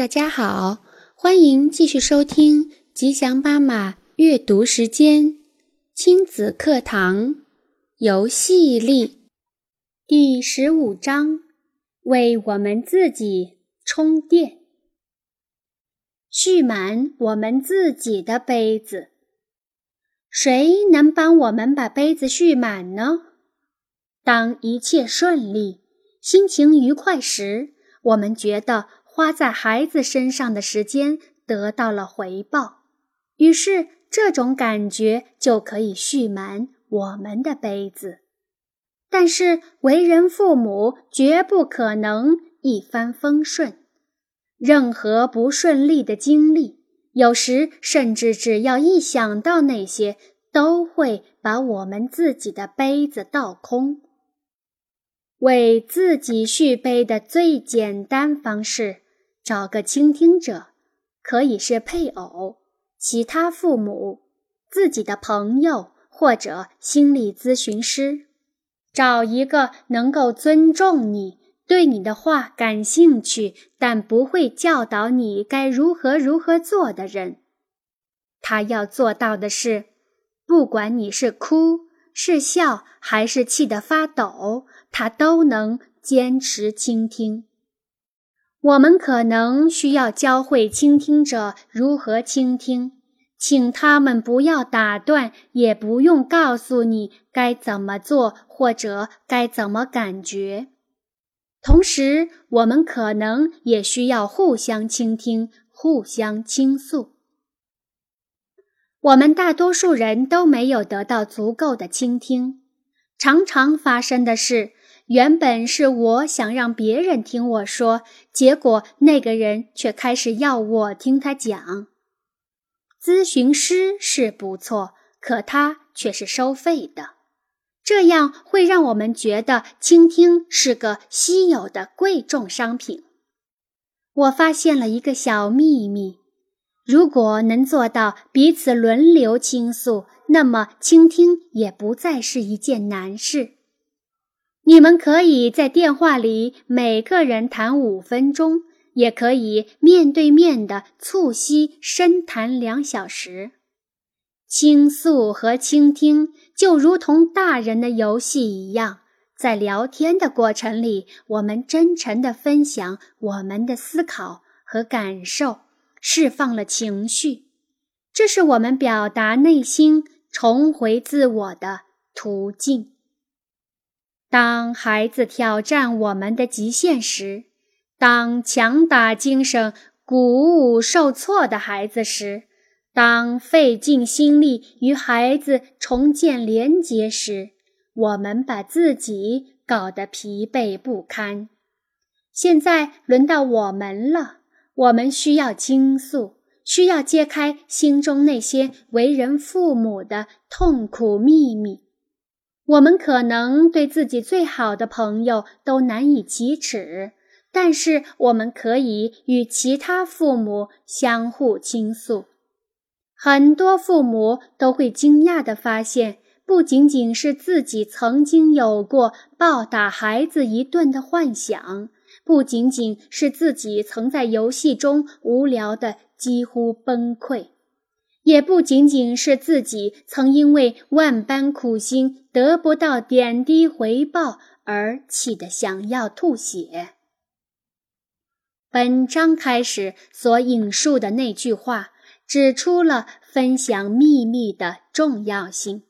大家好，欢迎继续收听吉祥妈妈阅读时间亲子课堂游戏力第十五章：为我们自己充电，蓄满我们自己的杯子。谁能帮我们把杯子蓄满呢？当一切顺利、心情愉快时，我们觉得花在孩子身上的时间得到了回报，于是这种感觉就可以蓄满我们的杯子。但是，为人父母绝不可能一帆风顺，任何不顺利的经历。有时，甚至只要一想到那些，都会把我们自己的杯子倒空。为自己续杯的最简单方式，找个倾听者，可以是配偶、其他父母、自己的朋友或者心理咨询师。找一个能够尊重你。对你的话感兴趣，但不会教导你该如何如何做的人，他要做到的是，不管你是哭、是笑，还是气得发抖，他都能坚持倾听。我们可能需要教会倾听者如何倾听，请他们不要打断，也不用告诉你该怎么做或者该怎么感觉。同时，我们可能也需要互相倾听、互相倾诉。我们大多数人都没有得到足够的倾听。常常发生的是，原本是我想让别人听我说，结果那个人却开始要我听他讲。咨询师是不错，可他却是收费的。这样会让我们觉得倾听是个稀有的贵重商品。我发现了一个小秘密：如果能做到彼此轮流倾诉，那么倾听也不再是一件难事。你们可以在电话里每个人谈五分钟，也可以面对面的促膝深谈两小时。倾诉和倾听就如同大人的游戏一样，在聊天的过程里，我们真诚地分享我们的思考和感受，释放了情绪。这是我们表达内心、重回自我的途径。当孩子挑战我们的极限时，当强打精神、鼓舞受挫的孩子时，当费尽心力与孩子重建连结时，我们把自己搞得疲惫不堪。现在轮到我们了，我们需要倾诉，需要揭开心中那些为人父母的痛苦秘密。我们可能对自己最好的朋友都难以启齿，但是我们可以与其他父母相互倾诉。很多父母都会惊讶地发现，不仅仅是自己曾经有过暴打孩子一顿的幻想，不仅仅是自己曾在游戏中无聊的几乎崩溃，也不仅仅是自己曾因为万般苦心得不到点滴回报而气得想要吐血。本章开始所引述的那句话。指出了分享秘密的重要性，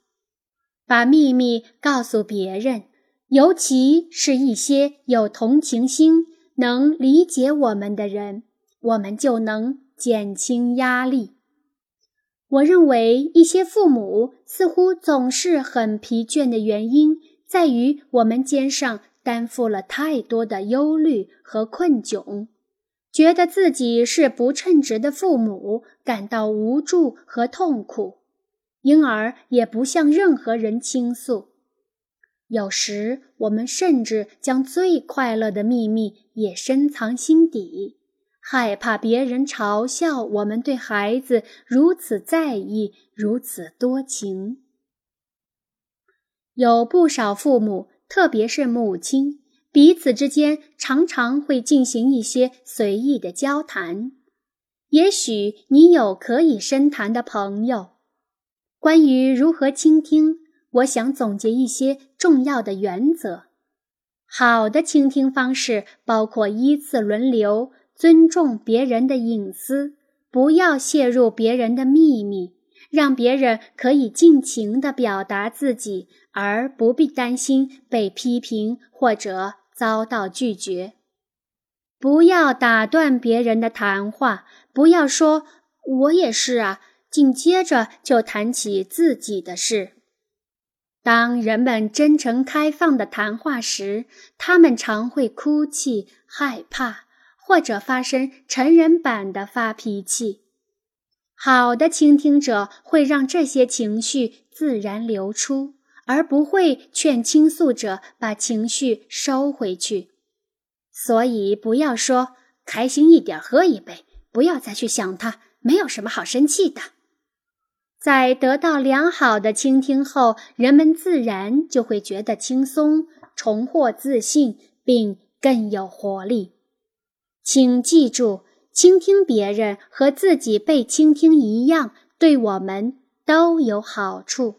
把秘密告诉别人，尤其是一些有同情心、能理解我们的人，我们就能减轻压力。我认为，一些父母似乎总是很疲倦的原因，在于我们肩上担负了太多的忧虑和困窘。觉得自己是不称职的父母，感到无助和痛苦，因而也不向任何人倾诉。有时，我们甚至将最快乐的秘密也深藏心底，害怕别人嘲笑我们对孩子如此在意、如此多情。有不少父母，特别是母亲。彼此之间常常会进行一些随意的交谈。也许你有可以深谈的朋友。关于如何倾听，我想总结一些重要的原则。好的倾听方式包括依次轮流，尊重别人的隐私，不要泄露别人的秘密，让别人可以尽情地表达自己，而不必担心被批评或者遭到拒绝。不要打断别人的谈话，不要说“我也是啊”，紧接着就谈起自己的事。当人们真诚开放的谈话时，他们常会哭泣、害怕，或者发生成人版的发脾气。好的倾听者会让这些情绪自然流出，而不会劝倾诉者把情绪收回去。所以，不要说开心一点，喝一杯，不要再去想他，没有什么好生气的。在得到良好的倾听后，人们自然就会觉得轻松，重获自信，并更有活力。请记住，倾听别人和自己被倾听一样，对我们都有好处。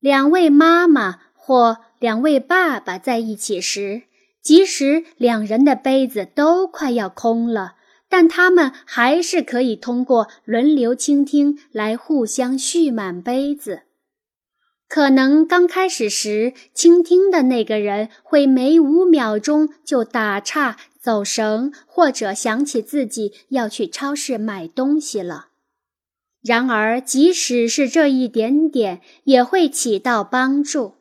两位妈妈或两位爸爸在一起时。即使两人的杯子都快要空了，但他们还是可以通过轮流倾听来互相续满杯子。可能刚开始时，倾听的那个人会每五秒钟就打岔、走神，或者想起自己要去超市买东西了。然而，即使是这一点点，也会起到帮助。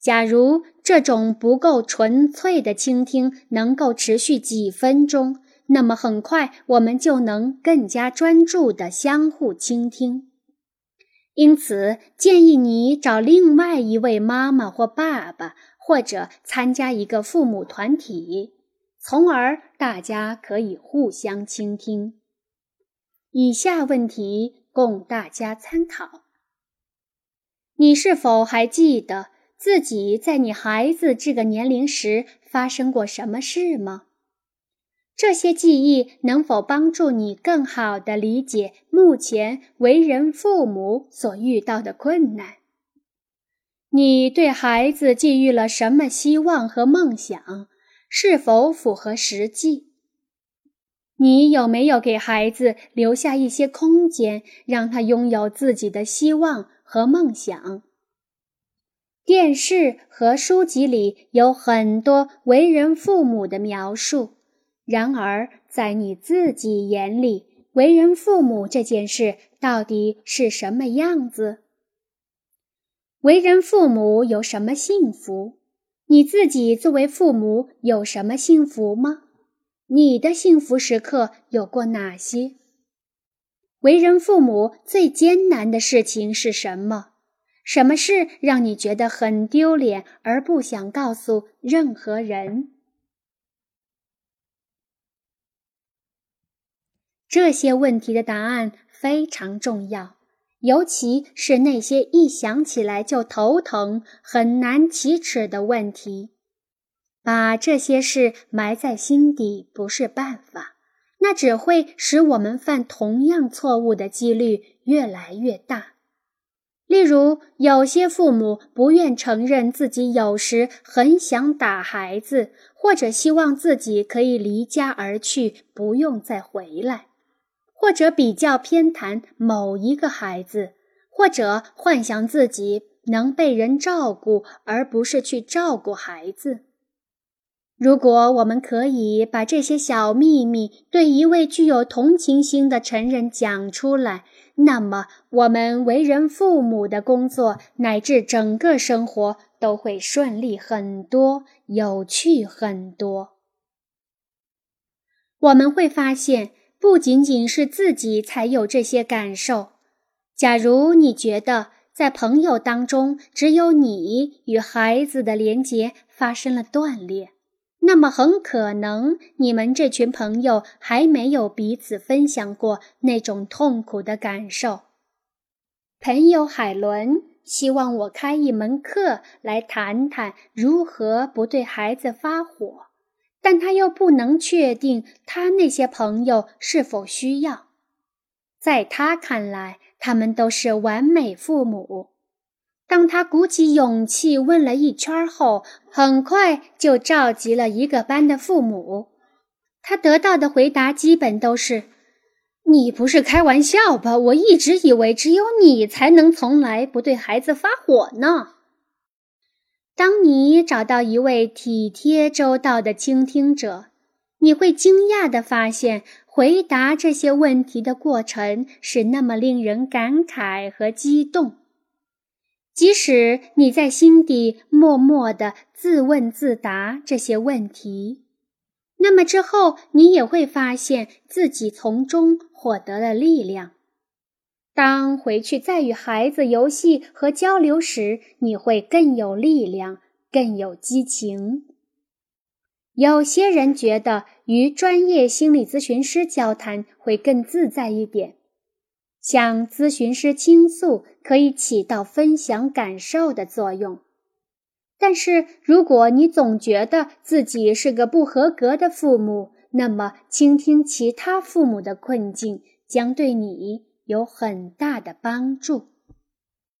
假如这种不够纯粹的倾听能够持续几分钟，那么很快我们就能更加专注地相互倾听。因此，建议你找另外一位妈妈或爸爸，或者参加一个父母团体，从而大家可以互相倾听。以下问题供大家参考：你是否还记得？自己在你孩子这个年龄时发生过什么事吗？这些记忆能否帮助你更好地理解目前为人父母所遇到的困难？你对孩子寄予了什么希望和梦想？是否符合实际？你有没有给孩子留下一些空间，让他拥有自己的希望和梦想？电视和书籍里有很多为人父母的描述，然而在你自己眼里，为人父母这件事到底是什么样子？为人父母有什么幸福？你自己作为父母有什么幸福吗？你的幸福时刻有过哪些？为人父母最艰难的事情是什么？什么事让你觉得很丢脸而不想告诉任何人？这些问题的答案非常重要，尤其是那些一想起来就头疼、很难启齿的问题。把这些事埋在心底不是办法，那只会使我们犯同样错误的几率越来越大。例如，有些父母不愿承认自己有时很想打孩子，或者希望自己可以离家而去，不用再回来，或者比较偏袒某一个孩子，或者幻想自己能被人照顾，而不是去照顾孩子。如果我们可以把这些小秘密对一位具有同情心的成人讲出来，那么，我们为人父母的工作乃至整个生活都会顺利很多，有趣很多。我们会发现，不仅仅是自己才有这些感受。假如你觉得在朋友当中只有你与孩子的连结发生了断裂，那么很可能，你们这群朋友还没有彼此分享过那种痛苦的感受。朋友海伦希望我开一门课来谈谈如何不对孩子发火，但他又不能确定他那些朋友是否需要。在他看来，他们都是完美父母。当他鼓起勇气问了一圈后，很快就召集了一个班的父母。他得到的回答基本都是：“你不是开玩笑吧？我一直以为只有你才能从来不对孩子发火呢。”当你找到一位体贴周到的倾听者，你会惊讶地发现，回答这些问题的过程是那么令人感慨和激动。即使你在心底默默地自问自答这些问题，那么之后你也会发现自己从中获得了力量。当回去再与孩子游戏和交流时，你会更有力量，更有激情。有些人觉得与专业心理咨询师交谈会更自在一点。向咨询师倾诉可以起到分享感受的作用，但是如果你总觉得自己是个不合格的父母，那么倾听其他父母的困境将对你有很大的帮助。